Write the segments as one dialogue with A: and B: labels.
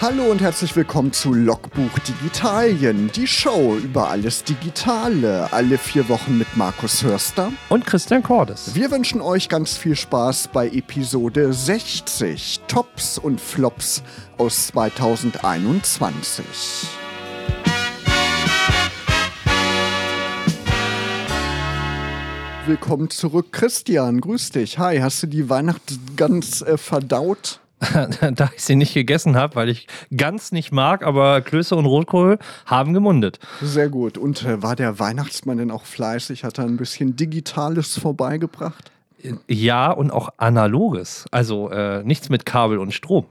A: Hallo und herzlich willkommen zu Logbuch Digitalien, die Show über alles Digitale, alle vier Wochen mit Markus Hörster
B: und Christian Cordes.
A: Wir wünschen euch ganz viel Spaß bei Episode 60, Tops und Flops aus 2021. Willkommen zurück, Christian. Grüß dich. Hi, hast du die Weihnacht ganz äh, verdaut?
B: da ich sie nicht gegessen habe, weil ich ganz nicht mag, aber Klöße und Rotkohl haben gemundet.
A: Sehr gut. Und äh, war der Weihnachtsmann denn auch fleißig? Hat er ein bisschen Digitales vorbeigebracht?
B: Ja, und auch Analoges. Also äh, nichts mit Kabel und Strom.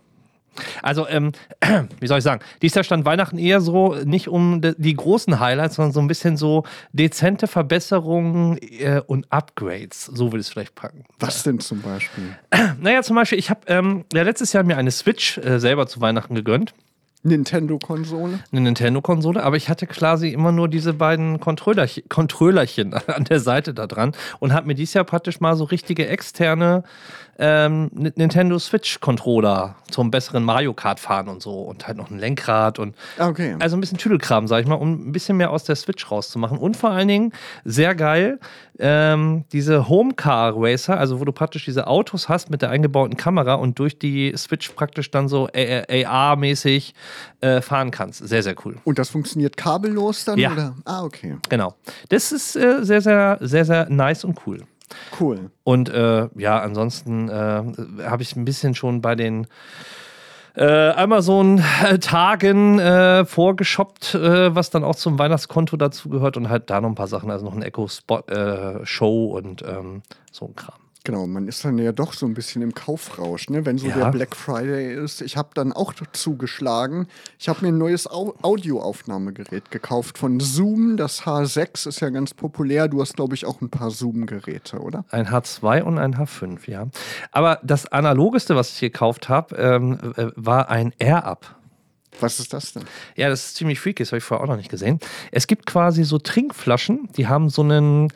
B: Also, ähm, wie soll ich sagen, dies Jahr stand Weihnachten eher so nicht um die großen Highlights, sondern so ein bisschen so dezente Verbesserungen äh, und Upgrades. So will ich es vielleicht packen.
A: Was denn zum Beispiel?
B: Naja, zum Beispiel, ich habe ähm, ja, letztes Jahr mir eine Switch äh, selber zu Weihnachten gegönnt.
A: Nintendo-Konsole?
B: Eine Nintendo-Konsole, aber ich hatte quasi immer nur diese beiden Controllerchen, Controllerchen an der Seite da dran und habe mir dieses Jahr praktisch mal so richtige externe ähm, Nintendo Switch-Controller zum besseren Mario Kart fahren und so und halt noch ein Lenkrad und
A: okay.
B: also ein bisschen Tüdelkram, sag ich mal, um ein bisschen mehr aus der Switch rauszumachen. Und vor allen Dingen sehr geil, ähm, diese Home Car Racer, also wo du praktisch diese Autos hast mit der eingebauten Kamera und durch die Switch praktisch dann so AR-mäßig äh, fahren kannst. Sehr, sehr cool.
A: Und das funktioniert kabellos dann?
B: Ja.
A: Oder? Ah, okay.
B: Genau. Das ist äh, sehr, sehr, sehr, sehr nice und cool.
A: Cool.
B: Und äh, ja, ansonsten äh, habe ich ein bisschen schon bei den äh, Amazon-Tagen äh, vorgeshoppt, äh, was dann auch zum Weihnachtskonto dazu gehört und halt da noch ein paar Sachen, also noch ein Echo-Show äh, und ähm, so ein Kram.
A: Genau, man ist dann ja doch so ein bisschen im Kaufrausch, ne? wenn so ja. der Black Friday ist. Ich habe dann auch zugeschlagen. Ich habe mir ein neues Au Audioaufnahmegerät gekauft von Zoom. Das H6 ist ja ganz populär. Du hast, glaube ich, auch ein paar Zoom-Geräte, oder?
B: Ein H2 und ein H5, ja. Aber das analogeste, was ich gekauft habe, ähm, äh, war ein Air-Up.
A: Was ist das denn?
B: Ja, das ist ziemlich freaky, das habe ich vorher auch noch nicht gesehen. Es gibt quasi so Trinkflaschen, die haben so einen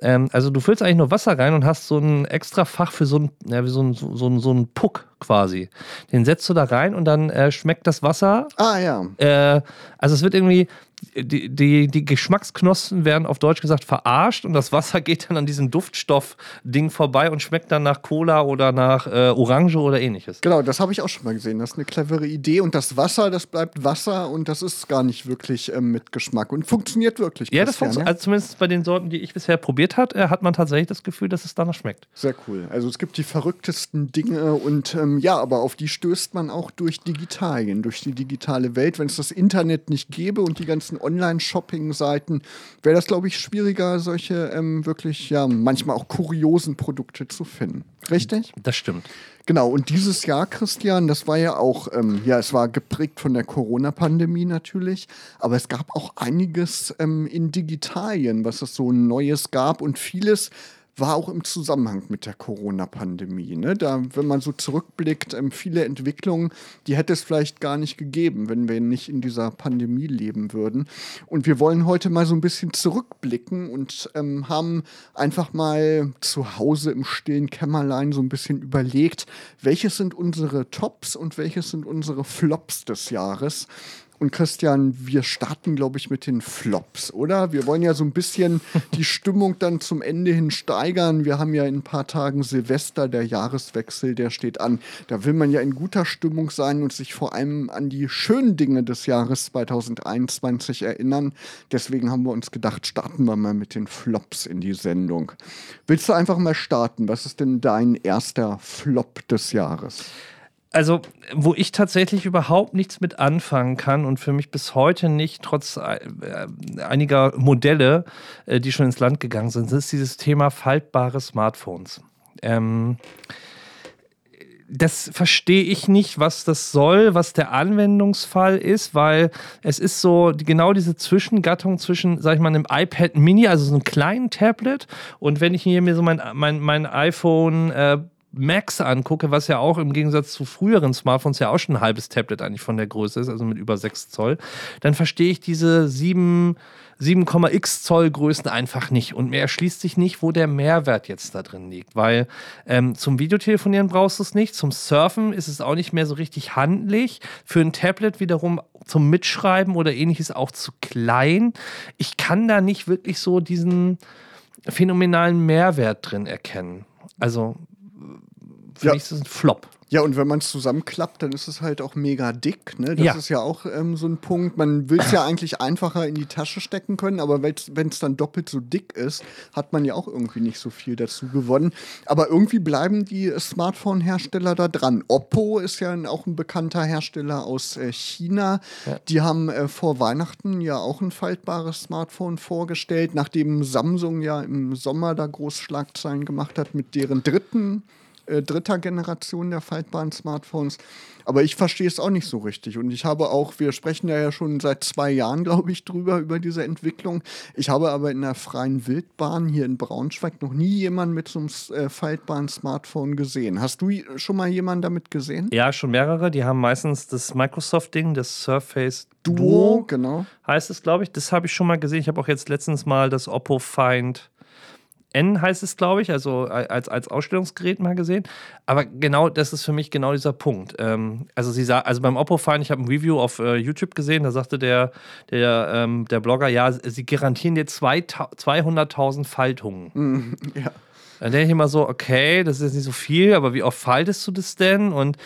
B: ähm, also du füllst eigentlich nur Wasser rein und hast so ein extra Fach für so ein, ja, so ein, so, so, so ein Puck quasi. Den setzt du da rein und dann äh, schmeckt das Wasser.
A: Ah ja.
B: Äh, also es wird irgendwie, die, die, die Geschmacksknospen werden auf Deutsch gesagt verarscht und das Wasser geht dann an diesem Duftstoff-Ding vorbei und schmeckt dann nach Cola oder nach äh, Orange oder ähnliches.
A: Genau, das habe ich auch schon mal gesehen. Das ist eine clevere Idee und das Wasser, das bleibt Wasser und das ist gar nicht wirklich ähm, mit Geschmack und funktioniert wirklich.
B: Ja, das funktioniert. Also zumindest bei den Sorten, die ich bisher probiert habe, äh, hat man tatsächlich das Gefühl, dass es danach schmeckt.
A: Sehr cool. Also es gibt die verrücktesten Dinge und ähm, ja, aber auf die stößt man auch durch Digitalien, durch die digitale Welt. Wenn es das Internet nicht gäbe und die ganzen ganzen Online-Shopping-Seiten wäre das, glaube ich, schwieriger, solche ähm, wirklich, ja, manchmal auch kuriosen Produkte zu finden. Richtig?
B: Das stimmt.
A: Genau, und dieses Jahr, Christian, das war ja auch, ähm, ja, es war geprägt von der Corona-Pandemie natürlich, aber es gab auch einiges ähm, in Digitalien, was es so Neues gab und vieles war auch im Zusammenhang mit der Corona-Pandemie. Ne? Da, wenn man so zurückblickt, ähm, viele Entwicklungen, die hätte es vielleicht gar nicht gegeben, wenn wir nicht in dieser Pandemie leben würden. Und wir wollen heute mal so ein bisschen zurückblicken und ähm, haben einfach mal zu Hause im stillen Kämmerlein so ein bisschen überlegt, welches sind unsere Tops und welches sind unsere Flops des Jahres. Und Christian, wir starten, glaube ich, mit den Flops, oder? Wir wollen ja so ein bisschen die Stimmung dann zum Ende hin steigern. Wir haben ja in ein paar Tagen Silvester, der Jahreswechsel, der steht an. Da will man ja in guter Stimmung sein und sich vor allem an die schönen Dinge des Jahres 2021 erinnern. Deswegen haben wir uns gedacht, starten wir mal mit den Flops in die Sendung. Willst du einfach mal starten? Was ist denn dein erster Flop des Jahres?
B: Also, wo ich tatsächlich überhaupt nichts mit anfangen kann und für mich bis heute nicht, trotz äh, einiger Modelle, äh, die schon ins Land gegangen sind, ist dieses Thema faltbare Smartphones. Ähm, das verstehe ich nicht, was das soll, was der Anwendungsfall ist, weil es ist so genau diese Zwischengattung zwischen, sag ich mal, einem iPad Mini, also so einem kleinen Tablet und wenn ich hier mir so mein, mein, mein iPhone äh, Max angucke, was ja auch im Gegensatz zu früheren Smartphones ja auch schon ein halbes Tablet eigentlich von der Größe ist, also mit über 6 Zoll, dann verstehe ich diese 7 7,x Zoll Größen einfach nicht. Und mir erschließt sich nicht, wo der Mehrwert jetzt da drin liegt. Weil ähm, zum Videotelefonieren brauchst du es nicht, zum Surfen ist es auch nicht mehr so richtig handlich. Für ein Tablet wiederum zum Mitschreiben oder ähnliches auch zu klein. Ich kann da nicht wirklich so diesen phänomenalen Mehrwert drin erkennen. Also für
A: Ja.
B: mich ist es ein Flop.
A: Ja, und wenn man es zusammenklappt, dann ist es halt auch mega dick. Ne? Das
B: Ja.
A: ist ja auch ähm, so ein Punkt. Man will es ja eigentlich einfacher in die Tasche stecken können, aber wenn es dann doppelt so dick ist, hat man ja auch irgendwie nicht so viel dazu gewonnen. Aber irgendwie bleiben die Smartphone-Hersteller da dran. Oppo ist ja auch ein bekannter Hersteller aus äh, China. Die haben äh, vor Weihnachten ja auch ein faltbares Smartphone vorgestellt, nachdem Samsung ja im Sommer da groß Schlagzeilen gemacht hat mit deren dritten äh, dritter Generation der faltbaren Smartphones. Aber ich verstehe es auch nicht so richtig. Und ich habe auch, wir sprechen ja, ja schon seit zwei Jahren, glaube ich, drüber, über diese Entwicklung. Ich habe aber in der freien Wildbahn hier in Braunschweig noch nie jemanden mit so einem äh, faltbaren Smartphone gesehen. Hast du schon mal jemanden damit gesehen?
B: Ja, schon mehrere. Die haben meistens das Microsoft-Ding, das Surface Duo,
A: Duo, genau.
B: heißt es, glaube ich. Das habe ich schon mal gesehen. Ich habe auch jetzt letztens mal das Oppo Find N heißt es, glaube ich, also als, als Ausstellungsgerät mal gesehen. Aber genau, das ist für mich genau dieser Punkt. Ähm, also sie sah, also beim Oppo Find, ich habe ein Review auf äh, YouTube gesehen, da sagte der, der, ähm, der Blogger, ja, sie garantieren dir zwei- 200.000 Faltungen.
A: Ja.
B: Dann denke ich immer so, okay, das ist jetzt nicht so viel, aber wie oft faltest du das denn? Und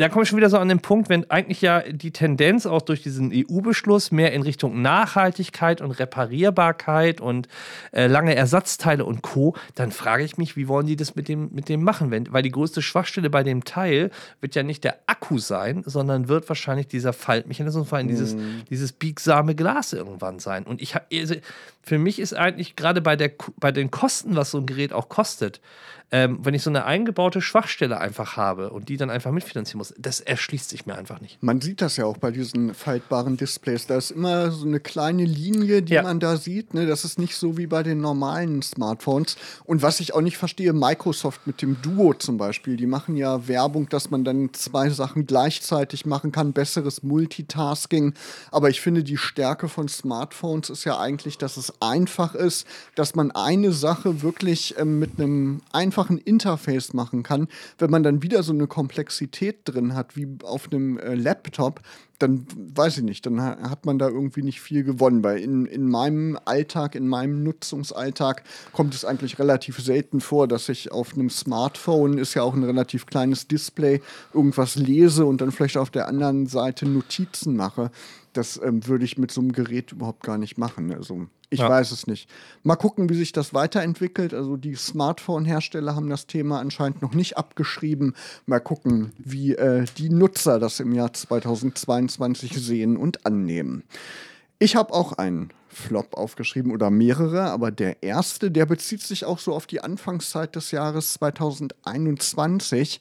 B: da komme ich schon wieder so an den Punkt, wenn eigentlich ja die Tendenz auch durch diesen EU-Beschluss mehr in Richtung Nachhaltigkeit und Reparierbarkeit und äh, lange Ersatzteile und Co., dann frage ich mich, wie wollen die das mit dem, mit dem machen? Wenn, weil die größte Schwachstelle bei dem Teil wird ja nicht der Akku sein, sondern wird wahrscheinlich dieser Faltmechanismus, vor allem dieses, dieses biegsame Glas irgendwann sein. Und ich habe, also, für mich ist eigentlich gerade bei, der, bei den Kosten, was so ein Gerät auch kostet, ähm, wenn ich so eine eingebaute Schwachstelle einfach habe und die dann einfach mitfinanzieren muss, das erschließt sich mir einfach nicht.
A: Man sieht das ja auch bei diesen faltbaren Displays. Da ist immer so eine kleine Linie, die
B: Ja.
A: man da sieht. Ne? Das ist nicht so wie bei den normalen Smartphones. Und was ich auch nicht verstehe, Microsoft mit dem Duo zum Beispiel, die machen ja Werbung, dass man dann zwei Sachen gleichzeitig machen kann, besseres Multitasking. Aber ich finde, die Stärke von Smartphones ist ja eigentlich, dass es einfach ist, dass man eine Sache wirklich ähm, mit einem einfachen Interface machen kann. Wenn man dann wieder so eine Komplexität drin hat, wie auf einem äh, Laptop, dann weiß ich nicht, dann ha- hat man da irgendwie nicht viel gewonnen. Weil in, in meinem Alltag, in meinem Nutzungsalltag kommt es eigentlich relativ selten vor, dass ich auf einem Smartphone, ist ja auch ein relativ kleines Display, irgendwas lese und dann vielleicht auf der anderen Seite Notizen mache. Das ähm, würde ich mit so einem Gerät überhaupt gar nicht machen. Also ich
B: Ja.
A: weiß es nicht. Mal gucken, wie sich das weiterentwickelt. Also die Smartphone-Hersteller haben das Thema anscheinend noch nicht abgeschrieben. Mal gucken, wie äh, die Nutzer das im Jahr 2022 sehen und annehmen. Ich habe auch einen Flop aufgeschrieben oder mehrere, aber der erste, der bezieht sich auch so auf die Anfangszeit des Jahres 2021.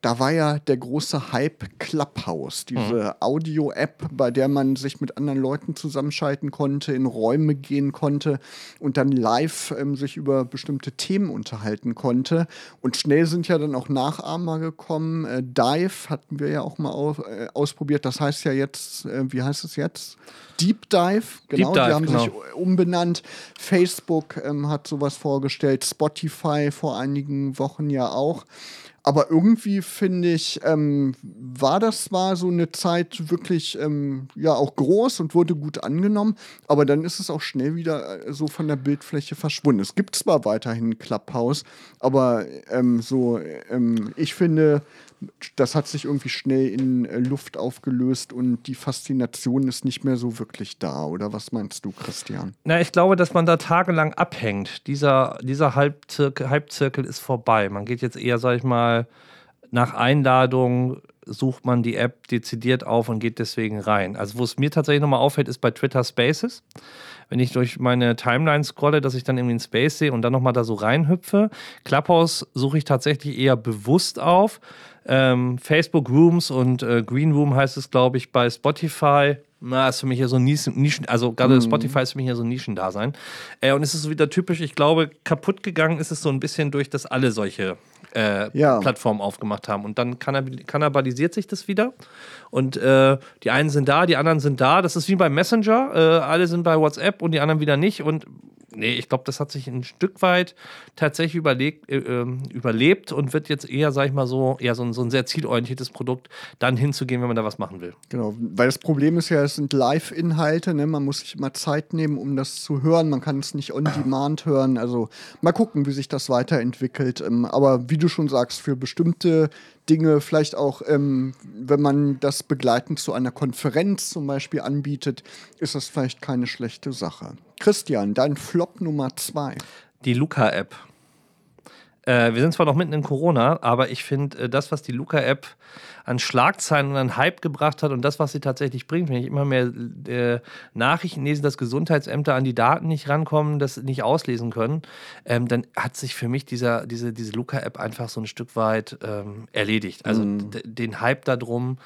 A: Da war ja der große Hype Clubhouse, diese Audio-App, bei der man sich mit anderen Leuten zusammenschalten konnte, in Räume gehen konnte und dann live ähm, sich über bestimmte Themen unterhalten konnte. Und schnell sind ja dann auch Nachahmer gekommen. Äh, Dive hatten wir ja auch mal au äh, ausprobiert. Das heißt ja jetzt, äh, wie heißt es jetzt? Deep Dive, genau.
B: Dive,
A: die haben
B: genau.
A: sich umbenannt. Facebook ähm, hat sowas vorgestellt, Spotify vor einigen Wochen ja auch. Aber irgendwie finde ich, ähm, war das zwar so eine Zeit wirklich ähm, ja auch groß und wurde gut angenommen, aber dann ist es auch schnell wieder äh, so von der Bildfläche verschwunden. Es gibt zwar weiterhin Clubhouse, aber ähm, so, ähm, ich finde, das hat sich irgendwie schnell in äh, Luft aufgelöst und die Faszination ist nicht mehr so wirklich da. Oder was meinst du, Christian?
B: Na, ich glaube, dass man da tagelang abhängt. Dieser, dieser Halbzirkel, Halbzirkel ist vorbei. Man geht jetzt eher, sag ich mal, nach Einladung sucht man die App dezidiert auf und geht deswegen rein. Also, wo es mir tatsächlich nochmal auffällt, ist bei Twitter Spaces. Wenn ich durch meine Timeline scrolle, dass ich dann irgendwie einen Space sehe und dann nochmal da so reinhüpfe. Clubhouse suche ich tatsächlich eher bewusst auf. Ähm, Facebook Rooms und äh, Green Room heißt es, glaube ich, bei Spotify. Na, ist für mich ja so ein Nischen, also gerade Spotify ist für mich ja so ein Nischendasein. Äh, und es ist so wieder typisch, ich glaube, kaputt gegangen ist es so ein bisschen durch, dass alle solche äh,
A: Ja.
B: Plattform aufgemacht haben. Und dann kannibalisiert sich das wieder. Und äh, die einen sind da, die anderen sind da. Das ist wie beim Messenger. Äh, alle sind bei WhatsApp und die anderen wieder nicht. Und nee, ich glaube, das hat sich ein Stück weit tatsächlich überlegt, äh, ähm, überlebt und wird jetzt eher, sag ich mal so, eher so ein, so ein sehr zielorientiertes Produkt, dann hinzugehen, wenn man da was machen will.
A: Genau, weil das Problem ist ja, es sind Live-Inhalte, ne? man muss sich immer Zeit nehmen, um das zu hören. Man kann es nicht on demand hören. Also mal gucken, wie sich das weiterentwickelt. Ähm, aber wie du schon sagst, für bestimmte Dinge, vielleicht auch, ähm, wenn man das begleitend zu einer Konferenz zum Beispiel anbietet, ist das vielleicht keine schlechte Sache. Christian, dein Flop Nummer zwei.
B: Die Luca-App. Äh, wir sind zwar noch mitten in Corona, aber ich finde, äh, das, was die Luca-App an Schlagzeilen und an Hype gebracht hat und das, was sie tatsächlich bringt, wenn ich immer mehr äh, Nachrichten lese, dass Gesundheitsämter an die Daten nicht rankommen, das nicht auslesen können, ähm, dann hat sich für mich dieser, diese, diese Luca-App einfach so ein Stück weit ähm, erledigt. Also d- den Hype darum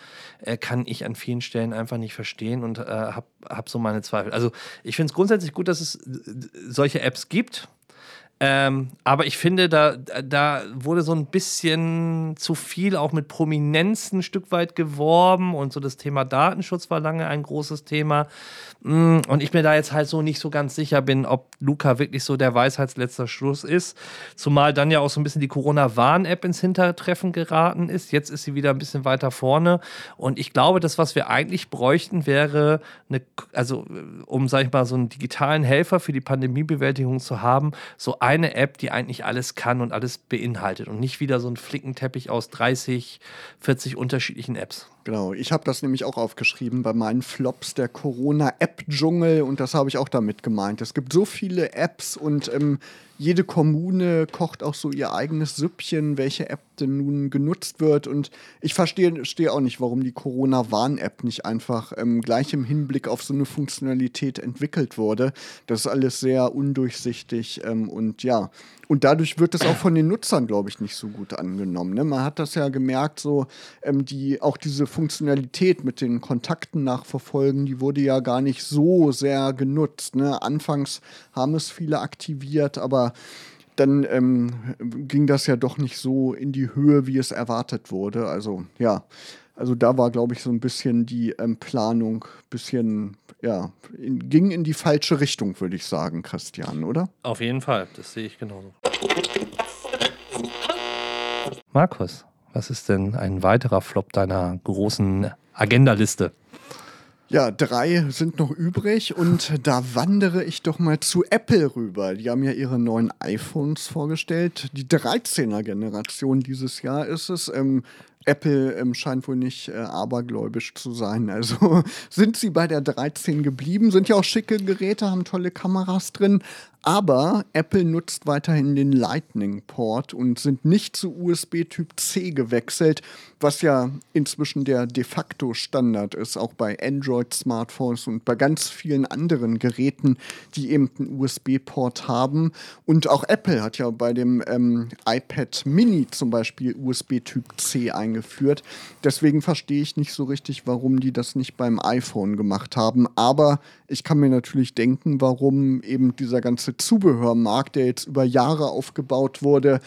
B: äh, kann ich an vielen Stellen einfach nicht verstehen und äh, habe hab so meine Zweifel. Also ich finde es grundsätzlich gut, dass es solche Apps gibt. Ähm, aber ich finde, da, da wurde so ein bisschen zu viel auch mit Prominenz ein Stück weit geworben und so das Thema Datenschutz war lange ein großes Thema. Mm, Und ich mir da jetzt halt so nicht so ganz sicher bin, ob Luca wirklich so der Weisheitsletzter Schluss ist. Zumal dann ja auch so ein bisschen die Corona-Warn-App ins Hintertreffen geraten ist. Jetzt ist sie wieder ein bisschen weiter vorne. Und ich glaube, das, was wir eigentlich bräuchten, wäre eine, also äh, um, sag ich mal, so einen digitalen Helfer für die Pandemiebewältigung zu haben, so eine App, die eigentlich alles kann und alles beinhaltet und nicht wieder so ein Flickenteppich aus 30, 40 unterschiedlichen Apps.
A: Genau, ich habe das nämlich auch aufgeschrieben bei meinen Flops der Corona-App-Dschungel und das habe ich auch damit gemeint. Es gibt so viele Apps und ähm, jede Kommune kocht auch so ihr eigenes Süppchen, welche App denn nun genutzt wird. Und ich verstehe verstehe auch nicht, warum die Corona-Warn-App nicht einfach ähm, gleich im Hinblick auf so eine Funktionalität entwickelt wurde. Das ist alles sehr undurchsichtig ähm, und ja. Und dadurch wird es auch von den Nutzern, glaube ich, nicht so gut angenommen. Ne? Man hat das ja gemerkt, so ähm, die, auch diese Funktionalität mit den Kontakten nachverfolgen, die wurde ja gar nicht so sehr genutzt. Ne? Anfangs haben es viele aktiviert, aber dann ähm, ging das ja doch nicht so in die Höhe, wie es erwartet wurde. Also ja, also da war, glaube ich, so ein bisschen die ähm, Planung, bisschen, ja, in, ging in die falsche Richtung, würde ich sagen, Christian, oder?
B: Auf jeden Fall, das sehe ich genauso. Markus, was ist denn ein weiterer Flop deiner großen Agendaliste?
A: Ja, drei sind noch übrig und da wandere ich doch mal zu Apple rüber. Die haben ja ihre neuen iPhones vorgestellt. Die 13er Generation dieses Jahr ist es. Ähm, Apple ähm, scheint wohl nicht äh, abergläubisch zu sein. Also sind sie bei der 13 geblieben, sind ja auch schicke Geräte, haben tolle Kameras drin. Aber Apple nutzt weiterhin den Lightning-Port und sind nicht zu USB Typ C gewechselt, was ja inzwischen der de facto Standard ist, auch bei Android-Smartphones und bei ganz vielen anderen Geräten, die eben einen USB-Port haben. Und auch Apple hat ja bei dem ähm, iPad Mini zum Beispiel USB Typ C eingeführt. Deswegen verstehe ich nicht so richtig, warum die das nicht beim iPhone gemacht haben. Aber ich kann mir natürlich denken, warum eben dieser ganze Zubehörmarkt, der jetzt über Jahre aufgebaut wurde,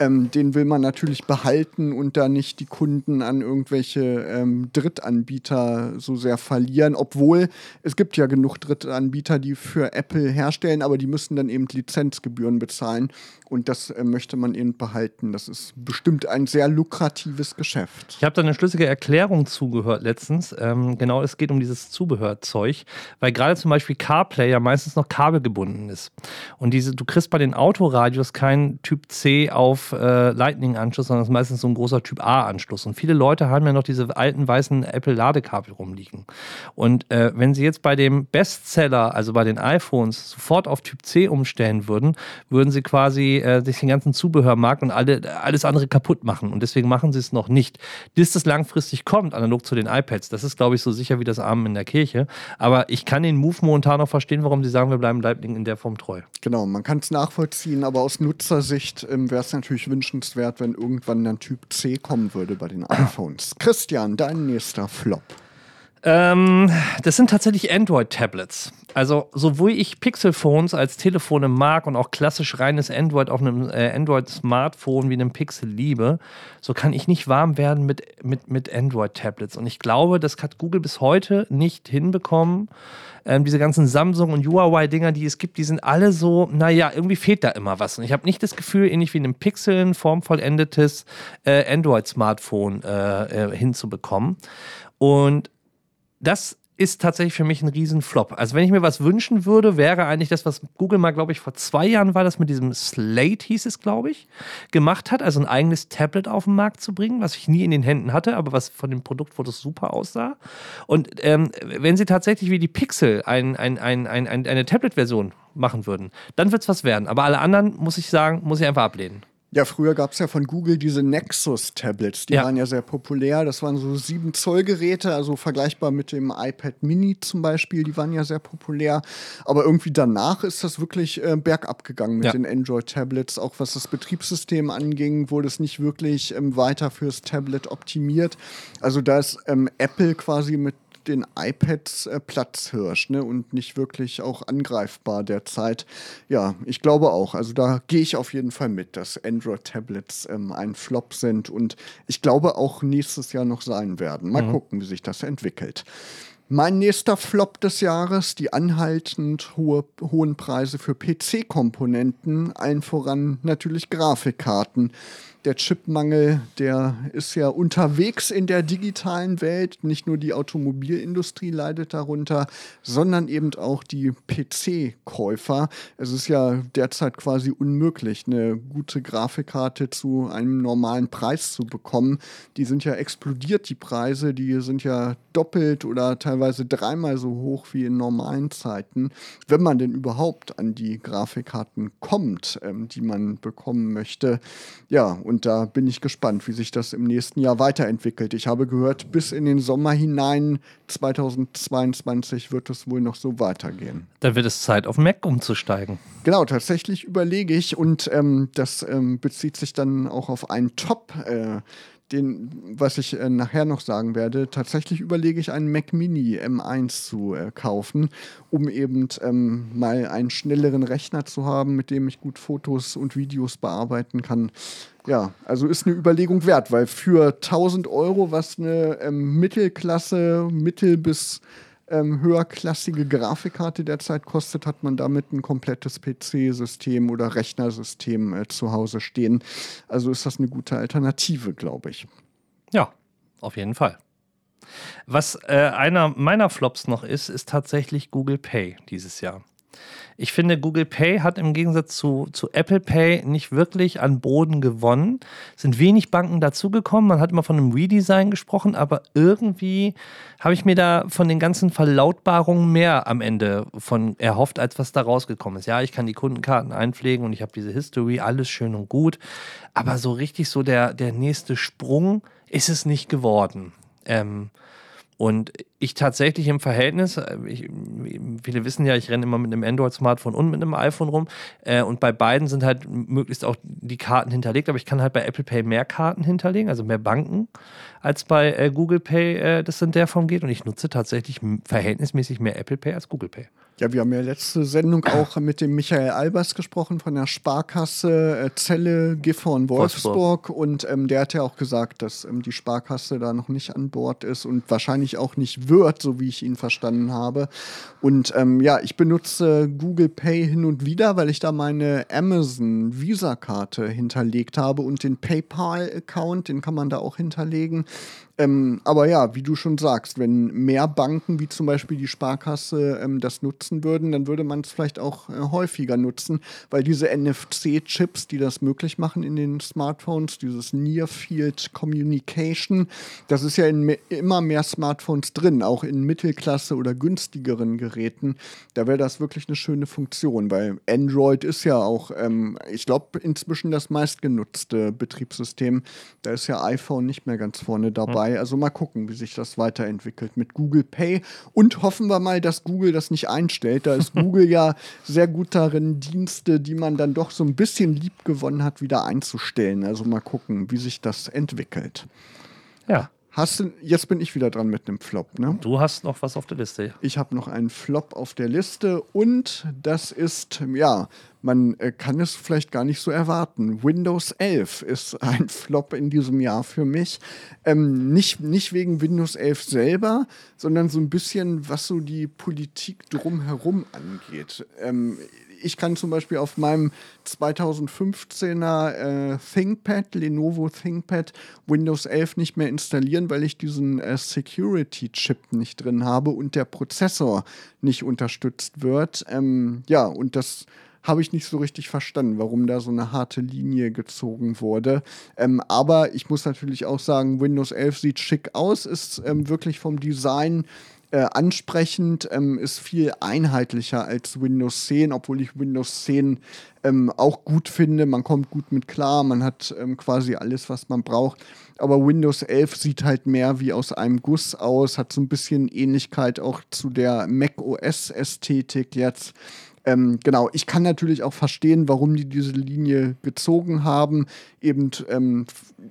A: ähm, den will man natürlich behalten und da nicht die Kunden an irgendwelche ähm, Drittanbieter so sehr verlieren. Obwohl es gibt ja genug Drittanbieter, die für Apple herstellen, aber die müssen dann eben Lizenzgebühren bezahlen. Und das äh, möchte man eben behalten. Das ist bestimmt ein sehr lukratives Geschäft.
B: Ich habe da eine schlüssige Erklärung zugehört letztens. Ähm, genau, es geht um dieses Zubehörzeug, weil gerade zum Beispiel CarPlay ja meistens noch kabelgebunden ist. Und diese, du kriegst bei den Autoradios keinen Typ C auf äh, Lightning-Anschluss, sondern es ist meistens so ein großer Typ A-Anschluss. Und viele Leute haben ja noch diese alten weißen Apple-Ladekabel rumliegen. Und äh, wenn sie jetzt bei dem Bestseller, also bei den iPhones, sofort auf Typ C umstellen würden, würden sie quasi äh, sich den ganzen Zubehörmarkt und alle, alles andere kaputt machen. Und deswegen machen sie es noch nicht. Bis das langfristig kommt, analog zu den iPads, das ist, glaube ich, so sicher wie das Armen in der Kirche. Aber ich kann den Move momentan noch verstehen, warum sie sagen, wir bleiben Lightning in der Form treu.
A: Genau, man kann es nachvollziehen, aber aus Nutzersicht ähm, wäre es natürlich wünschenswert, wenn irgendwann dann Typ C kommen würde bei den iPhones. Christian, dein nächster Flop.
B: Ähm, das sind tatsächlich Android-Tablets. Also, sowohl ich Pixel-Phones als Telefone mag und auch klassisch reines Android auf einem äh, Android-Smartphone wie einem Pixel liebe, so kann ich nicht warm werden mit, mit, mit Android-Tablets. Und ich glaube, das hat Google bis heute nicht hinbekommen. Ähm, diese ganzen Samsung und Huawei-Dinger, die es gibt, die sind alle so, naja, irgendwie fehlt da immer was. Und ich habe nicht das Gefühl, ähnlich wie in einem Pixel ein formvollendetes äh, Android-Smartphone äh, äh, hinzubekommen. Und das ist tatsächlich für mich ein Riesenflop. Also wenn ich mir was wünschen würde, wäre eigentlich das, was Google mal, glaube ich, vor zwei Jahren war das mit diesem Slate, hieß es, glaube ich, gemacht hat, also ein eigenes Tablet auf den Markt zu bringen, was ich nie in den Händen hatte, aber was von den Produktfotos super aussah. Und ähm, wenn sie tatsächlich wie die Pixel ein, ein, ein, eine Tablet-Version machen würden, dann wird es was werden. Aber alle anderen, muss ich sagen, muss ich einfach ablehnen.
A: Ja, früher gab es ja von Google diese Nexus-Tablets, die ja. waren ja sehr populär. Das waren so 7 Zoll Geräte, also vergleichbar mit dem iPad Mini zum Beispiel, die waren ja sehr populär. Aber irgendwie danach ist das wirklich äh, bergab gegangen mit ja. den Android-Tablets. Auch was das Betriebssystem anging, wurde es nicht wirklich ähm, weiter fürs Tablet optimiert. Also da ist ähm, Apple quasi mit den iPads äh, Platzhirsch ne? und nicht wirklich auch angreifbar derzeit. Ja, ich glaube auch. Also da gehe ich auf jeden Fall mit, dass Android-Tablets ähm, ein Flop sind und ich glaube auch nächstes Jahr noch sein werden. Mal mhm. gucken, wie sich das entwickelt. Mein nächster Flop des Jahres, die anhaltend hohe, hohen Preise für PC-Komponenten, allen voran natürlich Grafikkarten der Chipmangel, der ist ja unterwegs in der digitalen Welt. Nicht nur die Automobilindustrie leidet darunter, sondern eben auch die PC-Käufer. Es ist ja derzeit quasi unmöglich, eine gute Grafikkarte zu einem normalen Preis zu bekommen. Die sind ja explodiert, die Preise. Die sind ja doppelt oder teilweise dreimal so hoch wie in normalen Zeiten, wenn man denn überhaupt an die Grafikkarten kommt, ähm, die man bekommen möchte. Ja, und da bin ich gespannt, wie sich das im nächsten Jahr weiterentwickelt. Ich habe gehört, bis in den Sommer hinein 2022 wird es wohl noch so weitergehen.
B: Dann wird es Zeit, auf Mac umzusteigen.
A: Genau, tatsächlich überlege ich und ähm, das ähm, bezieht sich dann auch auf einen Top. Äh, den, was ich äh, nachher noch sagen werde, tatsächlich überlege ich einen Mac Mini M1 zu äh, kaufen, um eben ähm, mal einen schnelleren Rechner zu haben, mit dem ich gut Fotos und Videos bearbeiten kann. Ja, also ist eine Überlegung wert, weil für 1000 Euro, was eine ähm, Mittelklasse, mittel- bis ähm, höherklassige Grafikkarte derzeit kostet, hat man damit ein komplettes PC-System oder Rechnersystem äh, zu Hause stehen. Also ist das eine gute Alternative, glaube ich.
B: Ja, auf jeden Fall. Was äh, einer meiner Flops noch ist, ist tatsächlich Google Pay dieses Jahr. Ich finde, Google Pay hat im Gegensatz zu, zu Apple Pay nicht wirklich an Boden gewonnen. Es sind wenig Banken dazugekommen. Man hat immer von einem Redesign gesprochen, aber irgendwie habe ich mir da von den ganzen Verlautbarungen mehr am Ende von erhofft, als was da rausgekommen ist. Ja, ich kann die Kundenkarten einpflegen und ich habe diese History, alles schön und gut. Aber so richtig so der, der nächste Sprung ist es nicht geworden. Ähm, und ich tatsächlich im Verhältnis, äh, ich, viele wissen ja, ich renne immer mit einem Android-Smartphone und mit einem iPhone rum. Äh, und bei beiden sind halt möglichst auch die Karten hinterlegt, aber ich kann halt bei Apple Pay mehr Karten hinterlegen, also mehr Banken, als bei äh, Google Pay äh, das in der Form geht. Und ich nutze tatsächlich verhältnismäßig mehr Apple Pay als Google Pay.
A: Ja, wir haben ja letzte Sendung auch mit dem Michael Albers gesprochen von der Sparkasse äh, Zelle Gifhorn Wolfsburg. Und ähm, der hat ja auch gesagt, dass ähm, die Sparkasse da noch nicht an Bord ist und wahrscheinlich auch nicht wird, so wie ich ihn verstanden habe. Und ähm, ja, ich benutze Google Pay hin und wieder, weil ich da meine Amazon Visa-Karte hinterlegt habe und den PayPal-Account, den kann man da auch hinterlegen. Ähm, aber ja, wie du schon sagst, wenn mehr Banken wie zum Beispiel die Sparkasse ähm, das nutzen würden, dann würde man es vielleicht auch äh, häufiger nutzen, weil diese NFC-Chips, die das möglich machen in den Smartphones, dieses Near Field Communication, das ist ja in me immer mehr Smartphones drin, auch in Mittelklasse oder günstigeren Geräten. Da wäre das wirklich eine schöne Funktion, weil Android ist ja auch, ähm, ich glaube, inzwischen das meistgenutzte Betriebssystem. Da ist ja iPhone nicht mehr ganz vorne dabei. Mhm dabei. Also mal gucken, wie sich das weiterentwickelt mit Google Pay. Und hoffen wir mal, dass Google das nicht einstellt. Da ist Google ja sehr gut darin, Dienste, die man dann doch so ein bisschen lieb gewonnen hat, wieder einzustellen. Also mal gucken, wie sich das entwickelt.
B: Ja.
A: Hast du, jetzt bin ich wieder dran mit einem Flop, ne?
B: Du hast noch was auf der Liste.
A: Ich habe noch einen Flop auf der Liste und das ist, ja, man äh, kann es vielleicht gar nicht so erwarten. Windows 11 ist ein Flop in diesem Jahr für mich. Ähm, nicht, nicht wegen Windows 11 selber, sondern so ein bisschen, was so die Politik drumherum angeht. Ähm, ich kann zum Beispiel auf meinem 2015er äh, ThinkPad, Lenovo ThinkPad, Windows 11 nicht mehr installieren, weil ich diesen äh, Security-Chip nicht drin habe und der Prozessor nicht unterstützt wird. Ähm, ja, und das habe ich nicht so richtig verstanden, warum da so eine harte Linie gezogen wurde. Ähm, aber ich muss natürlich auch sagen, Windows 11 sieht schick aus, ist ähm, wirklich vom Design äh, ansprechend, ähm, ist viel einheitlicher als Windows 10, obwohl ich Windows 10 ähm, auch gut finde. Man kommt gut mit klar, man hat ähm, quasi alles, was man braucht. Aber Windows 11 sieht halt mehr wie aus einem Guss aus, hat so ein bisschen Ähnlichkeit auch zu der Mac OS-Ästhetik jetzt. Ähm, genau, ich kann natürlich auch verstehen, warum die diese Linie gezogen haben, eben ähm,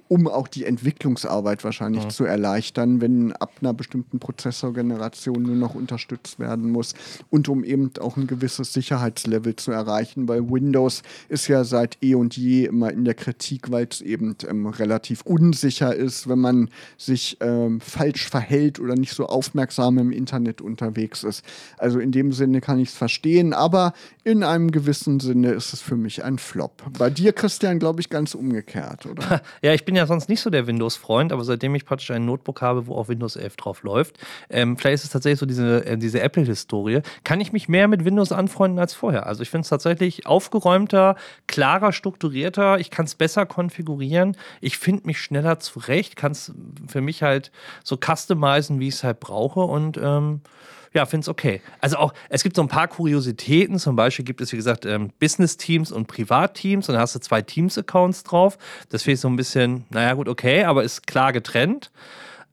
A: um auch die Entwicklungsarbeit wahrscheinlich ja. zu erleichtern, wenn ab einer bestimmten Prozessorgeneration nur noch unterstützt werden muss und um eben auch ein gewisses Sicherheitslevel zu erreichen, weil Windows ist ja seit eh und je immer in der Kritik, weil es eben ähm, relativ unsicher ist, wenn man sich ähm, falsch verhält oder nicht so aufmerksam im Internet unterwegs ist. Also in dem Sinne kann ich es verstehen, aber aber in einem gewissen Sinne ist es für mich ein Flop. Bei dir, Christian, glaube ich, ganz umgekehrt, oder?
B: Ja, ich bin ja sonst nicht so der Windows-Freund, aber seitdem ich praktisch ein Notebook habe, wo auch Windows 11 drauf läuft, ähm, vielleicht ist es tatsächlich so diese, äh, diese Apple-Historie, kann ich mich mehr mit Windows anfreunden als vorher. Also ich finde es tatsächlich aufgeräumter, klarer, strukturierter, ich kann es besser konfigurieren, ich finde mich schneller zurecht, kann es für mich halt so customizen, wie ich es halt brauche und ähm, ja, finde es okay. Also auch, es gibt so ein paar Kuriositäten. Zum Beispiel gibt es, wie gesagt, ähm, Business-Teams und Privat-Teams und da hast du zwei Teams-Accounts drauf. Das finde ich so ein bisschen, naja, gut, okay, aber ist klar getrennt.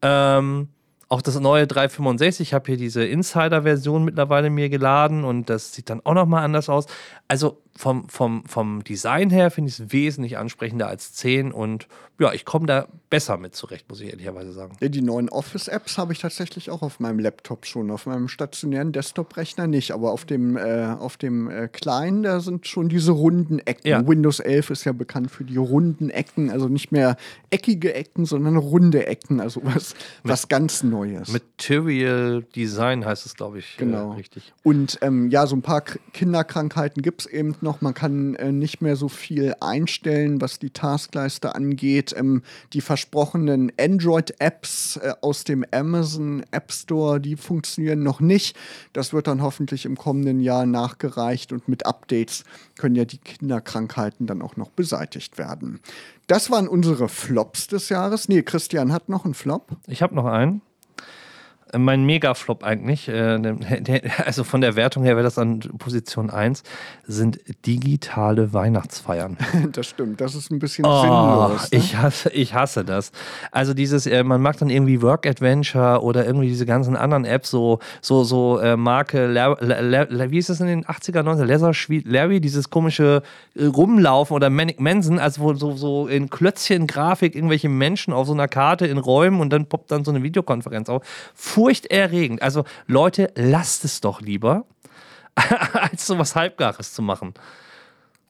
B: Ähm, auch das neue 365, ich habe hier diese Insider-Version mittlerweile mir geladen und das sieht dann auch nochmal anders aus. Also vom, vom, vom Design her finde ich es wesentlich ansprechender als 10 und ja, ich komme da besser mit zurecht, muss ich ehrlicherweise sagen.
A: Die neuen Office-Apps habe ich tatsächlich auch auf meinem Laptop schon, auf meinem stationären Desktop-Rechner nicht, aber auf dem, äh, auf dem äh, kleinen, da sind schon diese runden Ecken. Ja. Windows 11 ist ja bekannt für die runden Ecken, also nicht mehr eckige Ecken, sondern runde Ecken, also was, mit, was ganz Neues.
B: Material Design heißt es, glaube ich,
A: äh, genau. Äh, richtig. Und ähm, ja, so ein paar Kinderkrankheiten gibt es eben noch noch. Man kann äh, nicht mehr so viel einstellen, was die Taskleiste angeht. Ähm, die versprochenen Android-Apps äh, aus dem Amazon App Store, die funktionieren noch nicht. Das wird dann hoffentlich im kommenden Jahr nachgereicht und mit Updates können ja die Kinderkrankheiten dann auch noch beseitigt werden. Das waren unsere Flops des Jahres. Nee, Christian hat noch einen Flop.
B: Ich habe noch einen mein Megaflop eigentlich, äh, also von der Wertung her wäre das an Position 1, sind digitale Weihnachtsfeiern.
A: Das stimmt, das ist ein bisschen oh, sinnlos.
B: Ne? Ich, hasse, ich hasse das. Also dieses, äh, man mag dann irgendwie Work Adventure oder irgendwie diese ganzen anderen Apps, so, so, so äh, Marke, wie ist das in den 80er, 90er, Leather Larry, dieses komische Rumlaufen oder Manic Manson, also wo so, so in Klötzchen-Grafik irgendwelche Menschen auf so einer Karte in Räumen und dann poppt dann so eine Videokonferenz auf furchterregend. Also Leute, lasst es doch lieber, als so was Halbgares zu machen.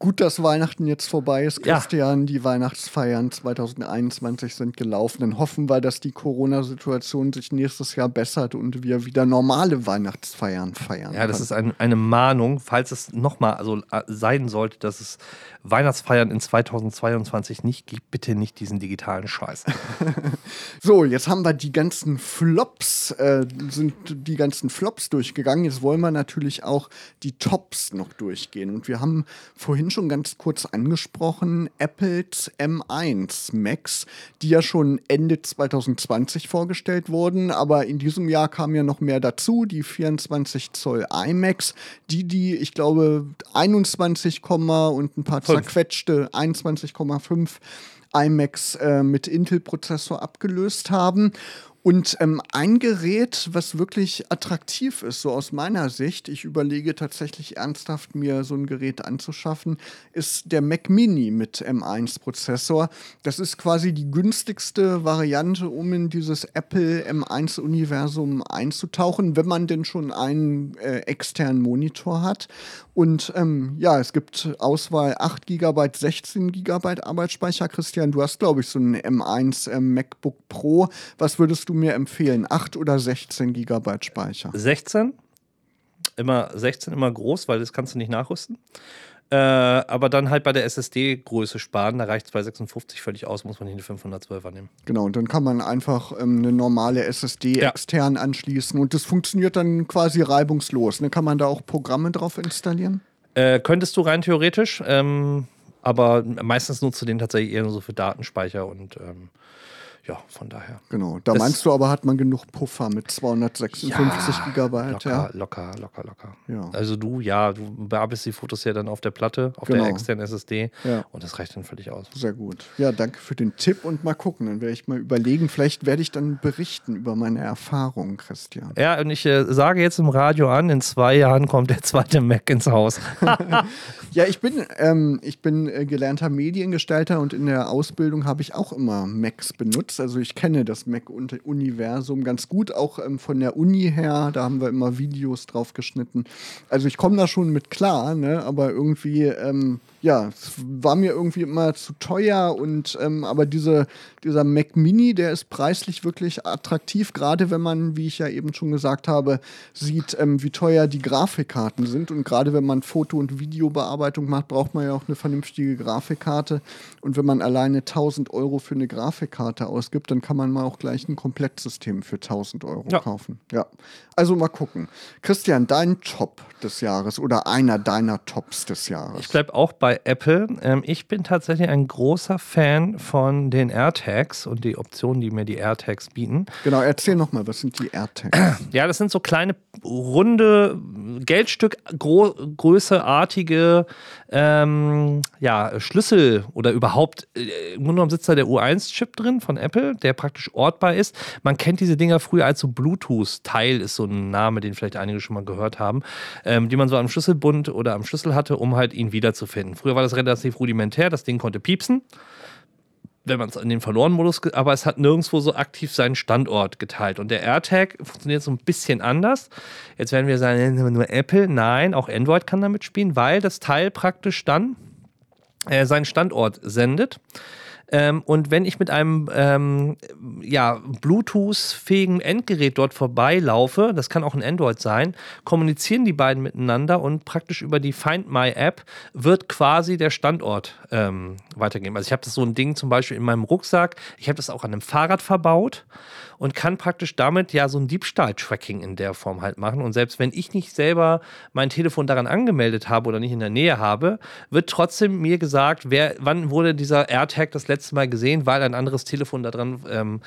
A: Gut, dass Weihnachten jetzt vorbei ist, Christian. Ja. Die Weihnachtsfeiern 2021 sind gelaufen. Dann hoffen wir, dass die Corona-Situation sich nächstes Jahr bessert und wir wieder normale Weihnachtsfeiern feiern.
B: Ja, das ist ein, eine Mahnung, falls es nochmal also, äh, sein sollte, dass es Weihnachtsfeiern in 2022 nicht gibt. Bitte nicht diesen digitalen Scheiß.
A: so, jetzt haben wir die ganzen Flops, äh, sind die ganzen Flops durchgegangen. Jetzt wollen wir natürlich auch die Tops noch durchgehen. Und wir haben vorhin vorhin schon ganz kurz angesprochen, Apples M1 Macs, die ja schon Ende 2020 vorgestellt wurden, aber in diesem Jahr kam ja noch mehr dazu, die 24 Zoll iMacs, die die, ich glaube, 21, und ein paar zerquetschte 21,5 iMacs äh, mit Intel-Prozessor abgelöst haben. Und ähm, ein Gerät, was wirklich attraktiv ist, so aus meiner Sicht, ich überlege tatsächlich ernsthaft, mir so ein Gerät anzuschaffen, ist der Mac Mini mit M1-Prozessor. Das ist quasi die günstigste Variante, um in dieses Apple M1-Universum einzutauchen, wenn man denn schon einen äh, externen Monitor hat. Und ähm, ja, es gibt Auswahl 8 GB, 16 GB Arbeitsspeicher. Christian, du hast, glaube ich, so ein M1 äh, MacBook Pro. Was würdest du mir empfehlen? 8 oder 16 GB Speicher?
B: 16. Immer 16 immer groß, weil das kannst du nicht nachrüsten. Äh, aber dann halt bei der SSD-Größe sparen, da reicht 256 völlig aus, muss man nicht eine 512er nehmen.
A: Genau, und dann kann man einfach ähm, eine normale SSD ja. extern anschließen und das funktioniert dann quasi reibungslos. Ne? Kann man da auch Programme drauf installieren?
B: Äh, könntest du rein theoretisch, ähm, aber meistens nutzt du den tatsächlich eher nur so für Datenspeicher und ähm, ja, von daher.
A: Genau. Da das meinst du aber, hat man genug Puffer mit 256 ja, Gigabyte?
B: Locker,
A: ja?
B: locker, locker, locker. Ja. Also du, ja, du bearbeitest die Fotos ja dann auf der Platte, auf genau. der externen SSD ja. und das reicht dann völlig aus.
A: Sehr gut. Ja, danke für den Tipp und mal gucken. Dann werde ich mal überlegen, vielleicht werde ich dann berichten über meine Erfahrungen, Christian.
B: Ja, und ich äh, sage jetzt im Radio an, in zwei Jahren kommt der zweite Mac ins Haus.
A: ja, ich bin, ähm, ich bin äh, gelernter Mediengestalter und in der Ausbildung habe ich auch immer Macs benutzt also ich kenne das Mac-Universum ganz gut, auch ähm, von der Uni her. Da haben wir immer Videos drauf geschnitten. Also ich komme da schon mit klar, ne? aber irgendwie ähm, ja, es war mir irgendwie immer zu teuer und ähm, aber diese, dieser Mac Mini, der ist preislich wirklich attraktiv, gerade wenn man, wie ich ja eben schon gesagt habe, sieht, ähm, wie teuer die Grafikkarten sind. Und gerade wenn man Foto- und Videobearbeitung macht, braucht man ja auch eine vernünftige Grafikkarte. Und wenn man alleine 1000 Euro für eine Grafikkarte ausgibt, dann kann man mal auch gleich ein Komplettsystem für 1000 Euro ja. kaufen. Ja. Also mal gucken. Christian, dein Top des Jahres oder einer deiner Tops des Jahres?
B: Ich bleibe auch bei Apple. Ähm, ich bin tatsächlich ein großer Fan von den AirTags und die Optionen, die mir die AirTags bieten.
A: Genau, erzähl nochmal, was sind die AirTags?
B: Ja, das sind so kleine, runde, Geldstück, größeartige ähm, ja, Schlüssel oder überhaupt, äh, im Grunde genommen sitzt da der U1-Chip drin von Apple, der praktisch ortbar ist. Man kennt diese Dinger früher als so Bluetooth-Teil, ist so ein Name, den vielleicht einige schon mal gehört haben, ähm, die man so am Schlüsselbund oder am Schlüssel hatte, um halt ihn wiederzufinden. Früher war das relativ rudimentär, das Ding konnte piepsen wenn man es in den verloren Modus, aber es hat nirgendwo so aktiv seinen Standort geteilt. Und der AirTag funktioniert so ein bisschen anders. Jetzt werden wir sagen, nur Apple. Nein, auch Android kann damit spielen, weil das Teil praktisch dann äh, seinen Standort sendet. Ähm, und wenn ich mit einem ähm, ja, Bluetooth-fähigen Endgerät dort vorbeilaufe, das kann auch ein Android sein, kommunizieren die beiden miteinander und praktisch über die Find My App wird quasi der Standort ähm, weitergeben. Also ich habe das so ein Ding zum Beispiel in meinem Rucksack, ich habe das auch an einem Fahrrad verbaut und kann praktisch damit ja so ein Diebstahl-Tracking in der Form halt machen. Und selbst wenn ich nicht selber mein Telefon daran angemeldet habe oder nicht in der Nähe habe, wird trotzdem mir gesagt, wer, wann wurde dieser AirTag das letzte Mal gesehen, weil ein anderes Telefon daran ähm,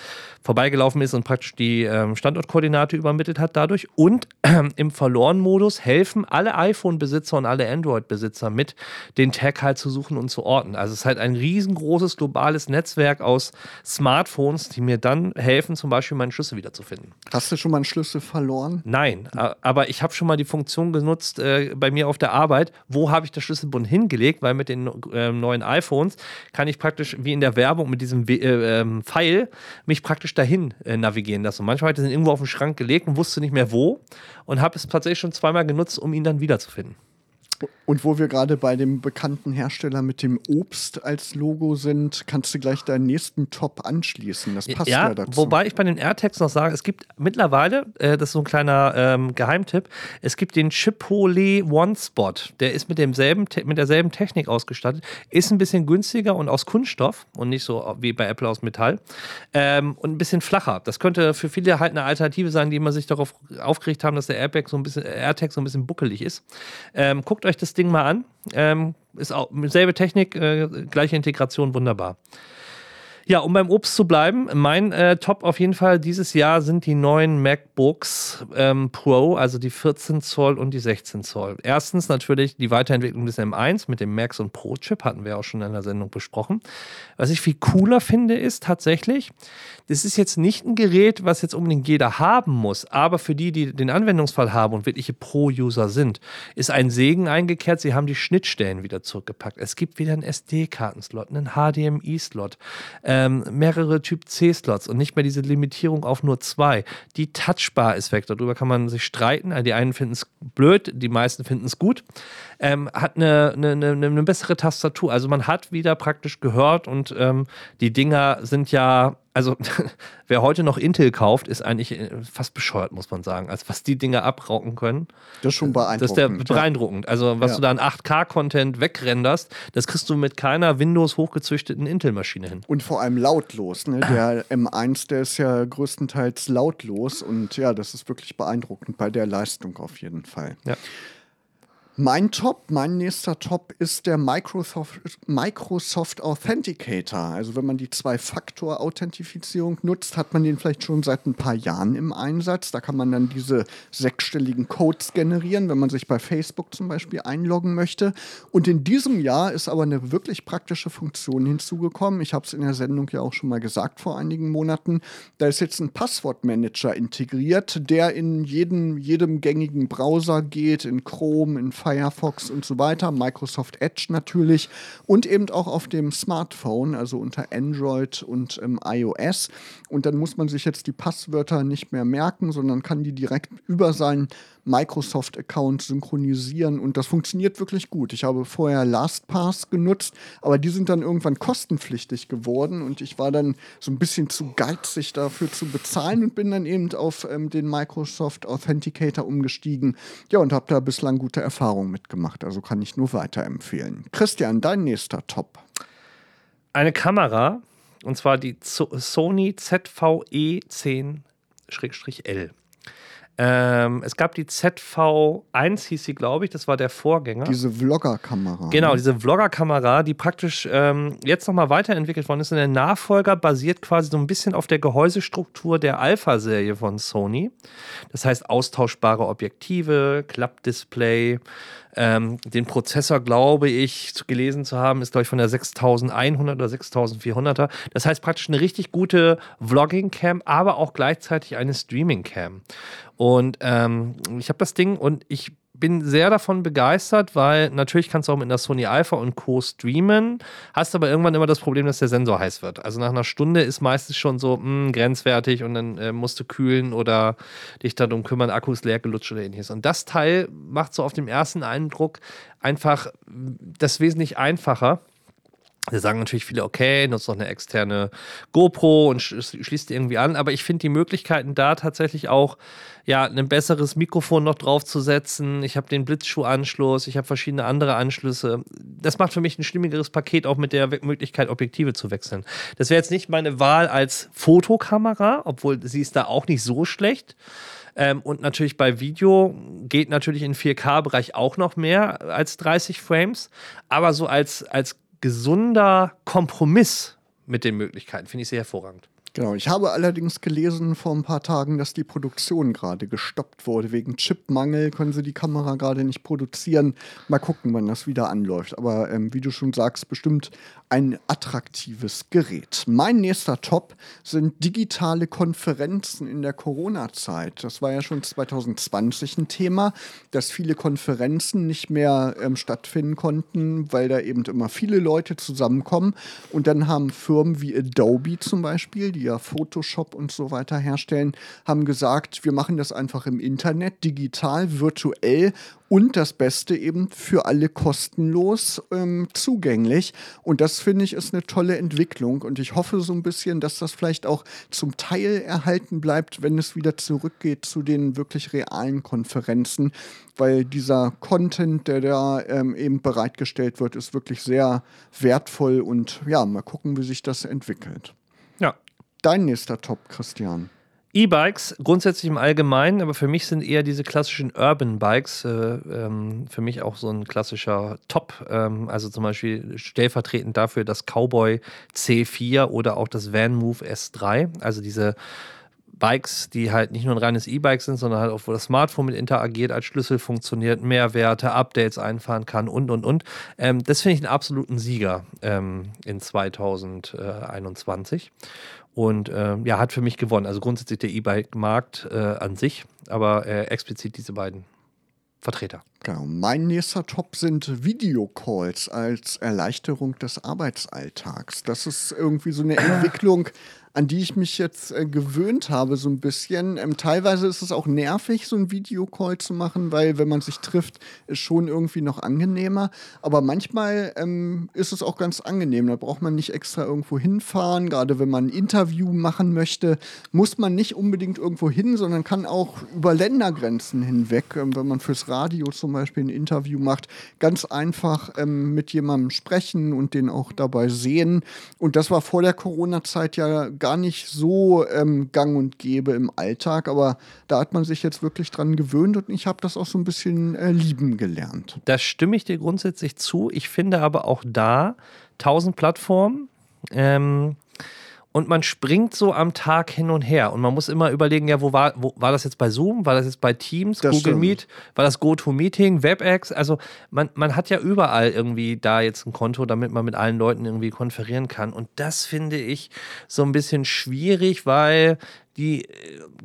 B: vorbeigelaufen ist und praktisch die ähm, Standortkoordinate übermittelt hat dadurch. Und äh, im Verloren-Modus helfen alle iPhone-Besitzer und alle Android-Besitzer mit, den Tag halt zu suchen und zu orten. Also es ist halt ein riesengroßes globales Netzwerk aus Smartphones, die mir dann helfen, zum Beispiel Beispiel meinen Schlüssel wiederzufinden.
A: Hast du schon mal einen Schlüssel verloren?
B: Nein, aber ich habe schon mal die Funktion genutzt äh, bei mir auf der Arbeit, wo habe ich das Schlüsselbund hingelegt, weil mit den äh, neuen iPhones kann ich praktisch wie in der Werbung mit diesem äh, ähm, Pfeil mich praktisch dahin äh, navigieren lassen. Und manchmal habe ich den irgendwo auf den Schrank gelegt und wusste nicht mehr wo und habe es tatsächlich schon zweimal genutzt, um ihn dann wiederzufinden.
A: Und wo wir gerade bei dem bekannten Hersteller mit dem Obst als Logo sind, kannst du gleich deinen nächsten Top anschließen. Das passt ja, ja dazu.
B: Wobei ich bei den AirTags noch sage, es gibt mittlerweile, äh, das ist so ein kleiner ähm, Geheimtipp, es gibt den Chipotle One Spot. Der ist mit, demselben, mit derselben Technik ausgestattet, ist ein bisschen günstiger und aus Kunststoff und nicht so wie bei Apple aus Metall ähm, und ein bisschen flacher. Das könnte für viele halt eine Alternative sein, die immer sich darauf aufgeregt haben, dass der Airbag so ein bisschen, AirTag so ein bisschen buckelig ist. Ähm, guckt euch das Ding mal an. Ähm, ist auch selbe Technik, äh, gleiche Integration, wunderbar. Ja, um beim Obst zu bleiben, mein äh, Top auf jeden Fall dieses Jahr sind die neuen MacBooks ähm, Pro, also die 14 Zoll und die 16 Zoll. Erstens natürlich die Weiterentwicklung des M1 mit dem Max und Pro Chip, hatten wir auch schon in der Sendung besprochen. Was ich viel cooler finde, ist tatsächlich, das ist jetzt nicht ein Gerät, was jetzt unbedingt jeder haben muss, aber für die, die den Anwendungsfall haben und wirkliche Pro-User sind, ist ein Segen eingekehrt. Sie haben die Schnittstellen wieder zurückgepackt. Es gibt wieder einen SD-Kartenslot, einen HDMI-Slot, ähm, mehrere Typ C-Slots und nicht mehr diese Limitierung auf nur zwei. Die Touchbar ist weg. Darüber kann man sich streiten. Die einen finden es blöd, die meisten finden es gut. Ähm, hat eine, eine, eine, eine, bessere Tastatur. Also man hat wieder praktisch gehört und ähm, die Dinger sind ja also wer heute noch Intel kauft, ist eigentlich äh, fast bescheuert, muss man sagen. Also was die Dinge abrauchen können.
A: Das ist schon beeindruckend.
B: Das ist der beeindruckend. Also was ja. du da an 8K-Content wegrenderst, das kriegst du mit keiner Windows hochgezüchteten Intel-Maschine hin.
A: Und vor allem lautlos. Ne? Der M1, der ist ja größtenteils lautlos und ja, das ist wirklich beeindruckend bei der Leistung auf jeden Fall.
B: Ja.
A: Mein Top, mein nächster Top ist der Microsoft, Microsoft Authenticator. Also wenn man die Zwei-Faktor-Authentifizierung nutzt, hat man den vielleicht schon seit ein paar Jahren im Einsatz. Da kann man dann diese sechsstelligen Codes generieren, wenn man sich bei Facebook zum Beispiel einloggen möchte. Und in diesem Jahr ist aber eine wirklich praktische Funktion hinzugekommen. Ich habe es in der Sendung ja auch schon mal gesagt vor einigen Monaten. Da ist jetzt ein Passwortmanager integriert, der in jedem, jedem gängigen Browser geht, in Chrome, in Firefox und so weiter, Microsoft Edge natürlich und eben auch auf dem Smartphone, also unter Android und ähm, iOS. Und dann muss man sich jetzt die Passwörter nicht mehr merken, sondern kann die direkt über seinen Microsoft-Account synchronisieren und das funktioniert wirklich gut. Ich habe vorher LastPass genutzt, aber die sind dann irgendwann kostenpflichtig geworden und ich war dann so ein bisschen zu geizig dafür zu bezahlen und bin dann eben auf ähm, den Microsoft Authenticator umgestiegen. Ja, und habe da bislang gute Erfahrungen mitgemacht, also kann ich nur weiterempfehlen. Christian, dein nächster Top.
B: Eine Kamera, und zwar die Sony ZVE 10-L. Ähm, es gab die ZV1, hieß sie, glaube ich, das war der Vorgänger.
A: Diese Vlogger-Kamera.
B: Genau, ne? diese Vlogger-Kamera, die praktisch ähm, jetzt nochmal weiterentwickelt worden ist. Und der Nachfolger basiert quasi so ein bisschen auf der Gehäusestruktur der Alpha-Serie von Sony. Das heißt, austauschbare Objektive, Klappdisplay. Ähm, den Prozessor, glaube ich, gelesen zu haben, ist, glaube ich, von der 6100 oder 6400er. Das heißt praktisch eine richtig gute Vlogging-Cam, aber auch gleichzeitig eine Streaming-Cam. Und ähm, ich habe das Ding und ich bin sehr davon begeistert, weil natürlich kannst du auch mit einer Sony Alpha und Co. streamen, hast aber irgendwann immer das Problem, dass der Sensor heiß wird. Also nach einer Stunde ist meistens schon so mh, hm, grenzwertig und dann äh, musst du kühlen oder dich darum kümmern, Akku ist leer gelutscht oder ähnliches. Und das Teil macht so auf dem ersten Eindruck einfach das wesentlich einfacher. Da sagen natürlich viele, okay, nutzt noch eine externe GoPro und schließt die irgendwie an. Aber ich finde die Möglichkeiten da tatsächlich auch, ja, ein besseres Mikrofon noch draufzusetzen. Ich habe den Blitzschuhanschluss, ich habe verschiedene andere Anschlüsse. Das macht für mich ein stimmigeres Paket, auch mit der Möglichkeit, Objektive zu wechseln. Das wäre jetzt nicht meine Wahl als Fotokamera, obwohl sie ist da auch nicht so schlecht. Ähm, und natürlich bei Video geht natürlich in 4K-Bereich auch noch mehr als 30 Frames. Aber so als, als gesunder Kompromiss mit den Möglichkeiten. Finde ich sehr hervorragend.
A: Genau, ich habe allerdings gelesen vor ein paar Tagen, dass die Produktion gerade gestoppt wurde. Wegen Chipmangel können sie die Kamera gerade nicht produzieren. Mal gucken, wann das wieder anläuft. Aber ähm, wie du schon sagst, bestimmt ein attraktives Gerät. Mein nächster Top sind digitale Konferenzen in der Corona-Zeit. Das war ja schon 2020 ein Thema, dass viele Konferenzen nicht mehr ähm, stattfinden konnten, weil da eben immer viele Leute zusammenkommen. Und dann haben Firmen wie Adobe zum Beispiel, die die ja Photoshop und so weiter herstellen, haben gesagt, wir machen das einfach im Internet, digital, virtuell und das Beste eben für alle kostenlos ähm, zugänglich. Und das finde ich ist eine tolle Entwicklung. Und ich hoffe so ein bisschen, dass das vielleicht auch zum Teil erhalten bleibt, wenn es wieder zurückgeht zu den wirklich realen Konferenzen. Weil dieser Content, der da ähm, eben bereitgestellt wird, ist wirklich sehr wertvoll. Und ja, mal gucken, wie sich das entwickelt.
B: Ja,
A: dein nächster Top, Christian?
B: E-Bikes grundsätzlich im Allgemeinen, aber für mich sind eher diese klassischen Urban Bikes äh, ähm, für mich auch so ein klassischer Top. Ähm, also zum Beispiel stellvertretend dafür das Cowboy C4 oder auch das Van Move S3. Also diese Bikes, die halt nicht nur ein reines E-Bike sind, sondern halt auch, wo das Smartphone mit interagiert, als Schlüssel funktioniert, Mehrwerte, Updates einfahren kann und, und, und. Ähm, das finde ich einen absoluten Sieger ähm, in 2021. Und äh, ja, hat für mich gewonnen. Also grundsätzlich der E-Bike-Markt äh, an sich, aber äh, explizit diese beiden Vertreter.
A: Genau. Mein nächster Top sind Videocalls als Erleichterung des Arbeitsalltags. Das ist irgendwie so eine Entwicklung, an die ich mich jetzt äh, gewöhnt habe, so ein bisschen. Ähm, teilweise ist es auch nervig, so ein Videocall zu machen, weil wenn man sich trifft, ist schon irgendwie noch angenehmer. Aber manchmal ähm, ist es auch ganz angenehm. Da braucht man nicht extra irgendwo hinfahren. Gerade wenn man ein Interview machen möchte, muss man nicht unbedingt irgendwo hin, sondern kann auch über Ländergrenzen hinweg, ähm, wenn man fürs Radio zum Beispiel ein Interview macht, ganz einfach ähm, mit jemandem sprechen und den auch dabei sehen. Und das war vor der Corona-Zeit ja gar nicht so ähm, gang und gäbe im Alltag, aber da hat man sich jetzt wirklich dran gewöhnt und ich habe das auch so ein bisschen äh, lieben gelernt.
B: Da stimme ich dir grundsätzlich zu. Ich finde aber auch da tausend Plattformen. Ähm, und man springt so am Tag hin und her und man muss immer überlegen, ja, wo war, wo, war das jetzt bei Zoom, war das jetzt bei Teams, das Google stimmt. Meet, war das GoToMeeting, WebEx, also man, man hat ja überall irgendwie da jetzt ein Konto, damit man mit allen Leuten irgendwie konferieren kann und das finde ich so ein bisschen schwierig, weil die äh,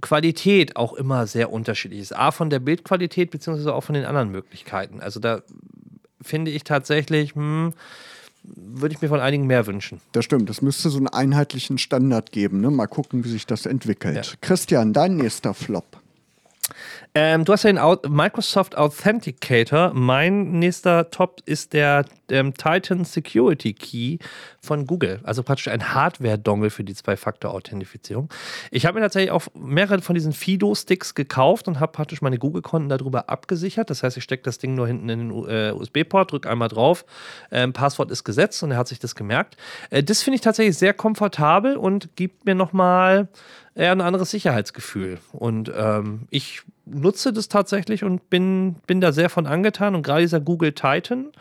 B: Qualität auch immer sehr unterschiedlich ist. A von der Bildqualität beziehungsweise auch von den anderen Möglichkeiten. Also da finde ich tatsächlich, hm, würde ich mir von einigen mehr wünschen.
A: Das stimmt. Es müsste so einen einheitlichen Standard geben. Ne? Mal gucken, wie sich das entwickelt. Ja. Christian, dein nächster Flop.
B: Ähm, du hast ja den Microsoft Authenticator. Mein nächster Top ist der ähm, Titan Security Key von Google. Also praktisch ein Hardware-Dongle für die Zwei-Faktor-Authentifizierung. Ich habe mir tatsächlich auch mehrere von diesen Fido-Sticks gekauft und habe praktisch meine Google-Konten darüber abgesichert. Das heißt, ich stecke das Ding nur hinten in den äh, USB-Port, drücke einmal drauf, ähm, Passwort ist gesetzt und er hat sich das gemerkt. Äh, das finde ich tatsächlich sehr komfortabel und gibt mir nochmal eher ein anderes Sicherheitsgefühl. Und ähm, ich nutze das tatsächlich und bin, bin da sehr von angetan. Und gerade dieser Google Titan,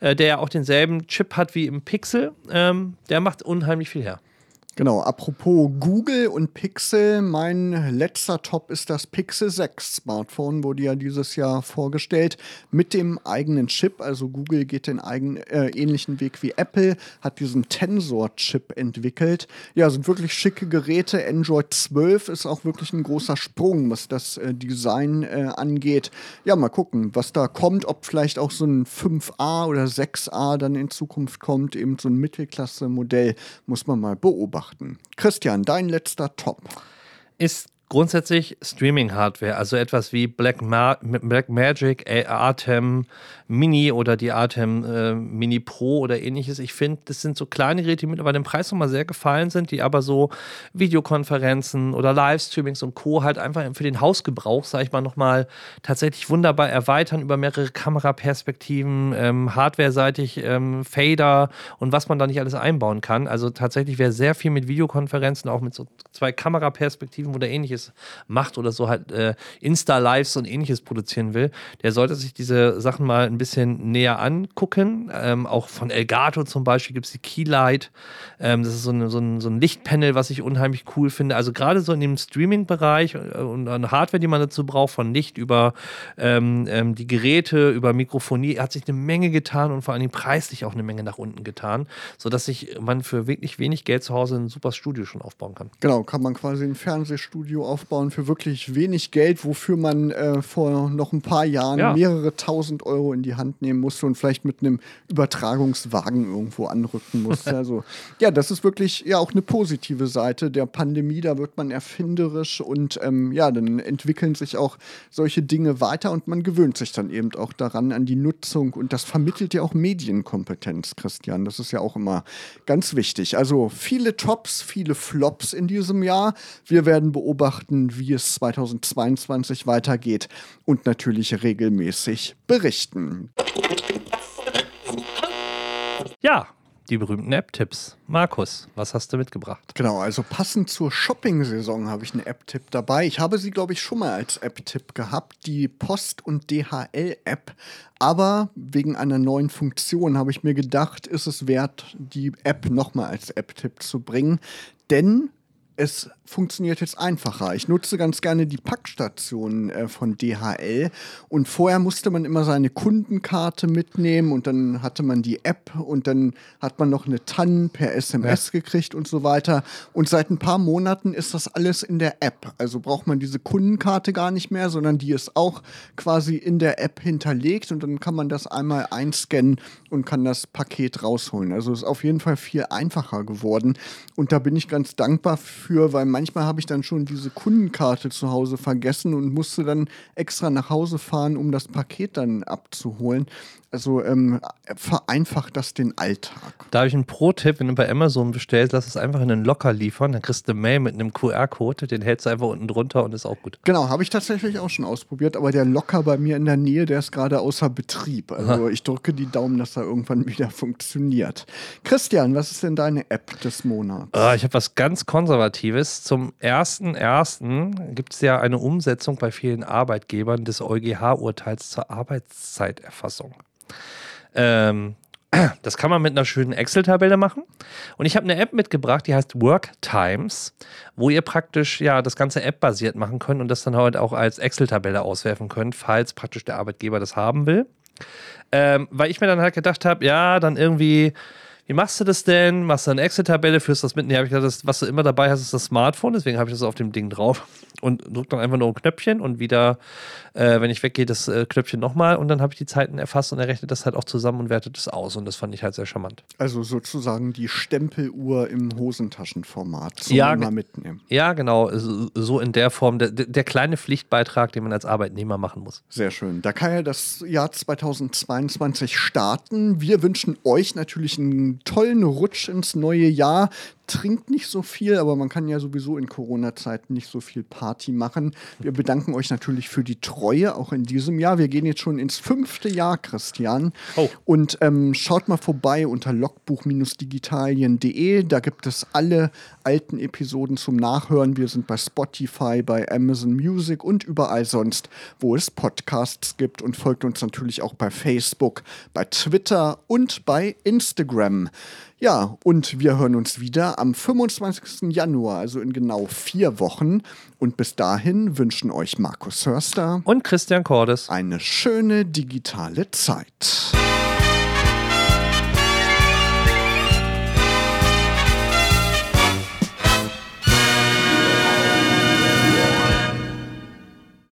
B: äh, der ja auch denselben Chip hat wie im Pixel, ähm, der macht unheimlich viel her.
A: Genau, apropos Google und Pixel, mein letzter Top ist das Pixel 6 Smartphone, wurde ja dieses Jahr vorgestellt mit dem eigenen Chip. Also Google geht den eigenen, äh, ähnlichen Weg wie Apple, hat diesen Tensor-Chip entwickelt. Ja, sind wirklich schicke Geräte. Android 12 ist auch wirklich ein großer Sprung, was das äh, Design äh, angeht. Ja, mal gucken, was da kommt, ob vielleicht auch so ein 5a oder 6a dann in Zukunft kommt, eben so ein Mittelklasse-Modell, muss man mal beobachten betrachten. Christian, dein letzter Top.
B: Ist grundsätzlich Streaming-Hardware, also etwas wie Black, Ma Black Magic, Artem Mini oder die Artem äh, Mini Pro oder ähnliches. Ich finde, das sind so kleine Geräte, die mittlerweile im Preis nochmal sehr gefallen sind, die aber so Videokonferenzen oder Livestreamings und Co. halt einfach für den Hausgebrauch, sage ich mal, nochmal tatsächlich wunderbar erweitern über mehrere Kameraperspektiven, ähm, hardware-seitig, ähm, Fader und was man da nicht alles einbauen kann. Also tatsächlich wäre sehr viel mit Videokonferenzen, auch mit so zwei Kameraperspektiven, wo der ähnliches macht oder so halt äh, Insta-Lives und ähnliches produzieren will, der sollte sich diese Sachen mal ein bisschen näher angucken. Ähm, auch von Elgato zum Beispiel gibt es die Keylight. Ähm, das ist so, eine, so, ein, so ein Lichtpanel, was ich unheimlich cool finde. Also gerade so in dem Streaming-Bereich äh, und an Hardware, die man dazu braucht, von Licht über ähm, ähm, die Geräte, über Mikrofonie, hat sich eine Menge getan und vor allem preislich auch eine Menge nach unten getan, sodass sich man für wirklich wenig Geld zu Hause ein super Studio schon aufbauen kann.
A: Genau, kann man quasi ein Fernsehstudio aufbauen für wirklich wenig Geld, wofür man äh, vor noch ein paar Jahren ja. mehrere tausend Euro in die Hand nehmen musste und vielleicht mit einem Übertragungswagen irgendwo anrücken musste. also ja, das ist wirklich ja auch eine positive Seite der Pandemie. Da wird man erfinderisch und ähm, ja, dann entwickeln sich auch solche Dinge weiter und man gewöhnt sich dann eben auch daran an die Nutzung und das vermittelt ja auch Medienkompetenz, Christian. Das ist ja auch immer ganz wichtig. Also viele Tops, viele Flops in diesem Jahr. Wir werden beobachten, wie es 2022 weitergeht und natürlich regelmäßig berichten.
B: Ja, die berühmten App-Tipps. Markus, was hast du mitgebracht?
A: Genau, also passend zur Shopping-Saison habe ich einen App-Tipp dabei. Ich habe sie, glaube ich, schon mal als App-Tipp gehabt, die Post- und DHL-App. Aber wegen einer neuen Funktion habe ich mir gedacht, ist es wert, die App nochmal als App-Tipp zu bringen. Denn es funktioniert jetzt einfacher. Ich nutze ganz gerne die Packstation äh, von DHL und vorher musste man immer seine Kundenkarte mitnehmen und dann hatte man die App und dann hat man noch eine TAN per SMS ja. gekriegt und so weiter. Und seit ein paar Monaten ist das alles in der App. Also braucht man diese Kundenkarte gar nicht mehr, sondern die ist auch quasi in der App hinterlegt und dann kann man das einmal einscannen und kann das Paket rausholen. Also ist auf jeden Fall viel einfacher geworden und da bin ich ganz dankbar für, weil manchmal habe ich dann schon diese Kundenkarte zu Hause vergessen und musste dann extra nach Hause fahren, um das Paket dann abzuholen. Also ähm, vereinfacht das den Alltag.
B: Da habe ich einen Pro-Tipp, wenn du bei Amazon bestellst, lass es einfach in einen Locker liefern, dann kriegst du eine Mail mit einem QR-Code, den hältst du einfach unten drunter und ist auch gut.
A: Genau, habe ich tatsächlich auch schon ausprobiert, aber der Locker bei mir in der Nähe, der ist gerade außer Betrieb. Also Aha. ich drücke die Daumen, dass er irgendwann wieder funktioniert. Christian, was ist denn deine App des Monats?
B: Oh, ich habe was ganz Konservatives. Zum 1.1. gibt es ja eine Umsetzung bei vielen Arbeitgebern des EuGH-Urteils zur Arbeitszeiterfassung. Ähm, das kann man mit einer schönen Excel-Tabelle machen. Und ich habe eine App mitgebracht, die heißt Work Times, wo ihr praktisch ja das ganze App-basiert machen könnt und das dann halt auch als Excel-Tabelle auswerfen könnt, falls praktisch der Arbeitgeber das haben will. Ähm, weil ich mir dann halt gedacht habe, ja, dann irgendwie wie machst du das denn? Machst du eine Excel-Tabelle, führst das mit? Nee, habe ich gedacht, das, was du immer dabei hast, ist das Smartphone, deswegen habe ich das auf dem Ding drauf und drücke dann einfach nur ein Knöpfchen und wieder, äh, wenn ich weggehe, das äh, Knöpfchen nochmal und dann habe ich die Zeiten erfasst und er rechnet das halt auch zusammen und wertet das aus und das fand ich halt sehr charmant.
A: Also sozusagen die Stempeluhr im Hosentaschenformat zum ja, mal mitnehmen.
B: Ja, genau, so in der Form, der, der kleine Pflichtbeitrag, den man als Arbeitnehmer machen muss.
A: Sehr schön. Da kann ja das Jahr 2022 starten. Wir wünschen euch natürlich tollen Rutsch ins neue Jahr trinkt nicht so viel, aber man kann ja sowieso in Corona-Zeiten nicht so viel Party machen. Wir bedanken euch natürlich für die Treue, auch in diesem Jahr. Wir gehen jetzt schon ins fünfte Jahr, Christian. Oh. Und ähm, schaut mal vorbei unter logbuch-digitalien.de. Da gibt es alle alten Episoden zum Nachhören. Wir sind bei Spotify, bei Amazon Music und überall sonst, wo es Podcasts gibt. Und folgt uns natürlich auch bei Facebook, bei Twitter und bei Instagram. Ja, und wir hören uns wieder am 25. Januar, also in genau vier Wochen. Und bis dahin wünschen euch Markus Hörster
B: und Christian Cordes
A: eine schöne digitale Zeit.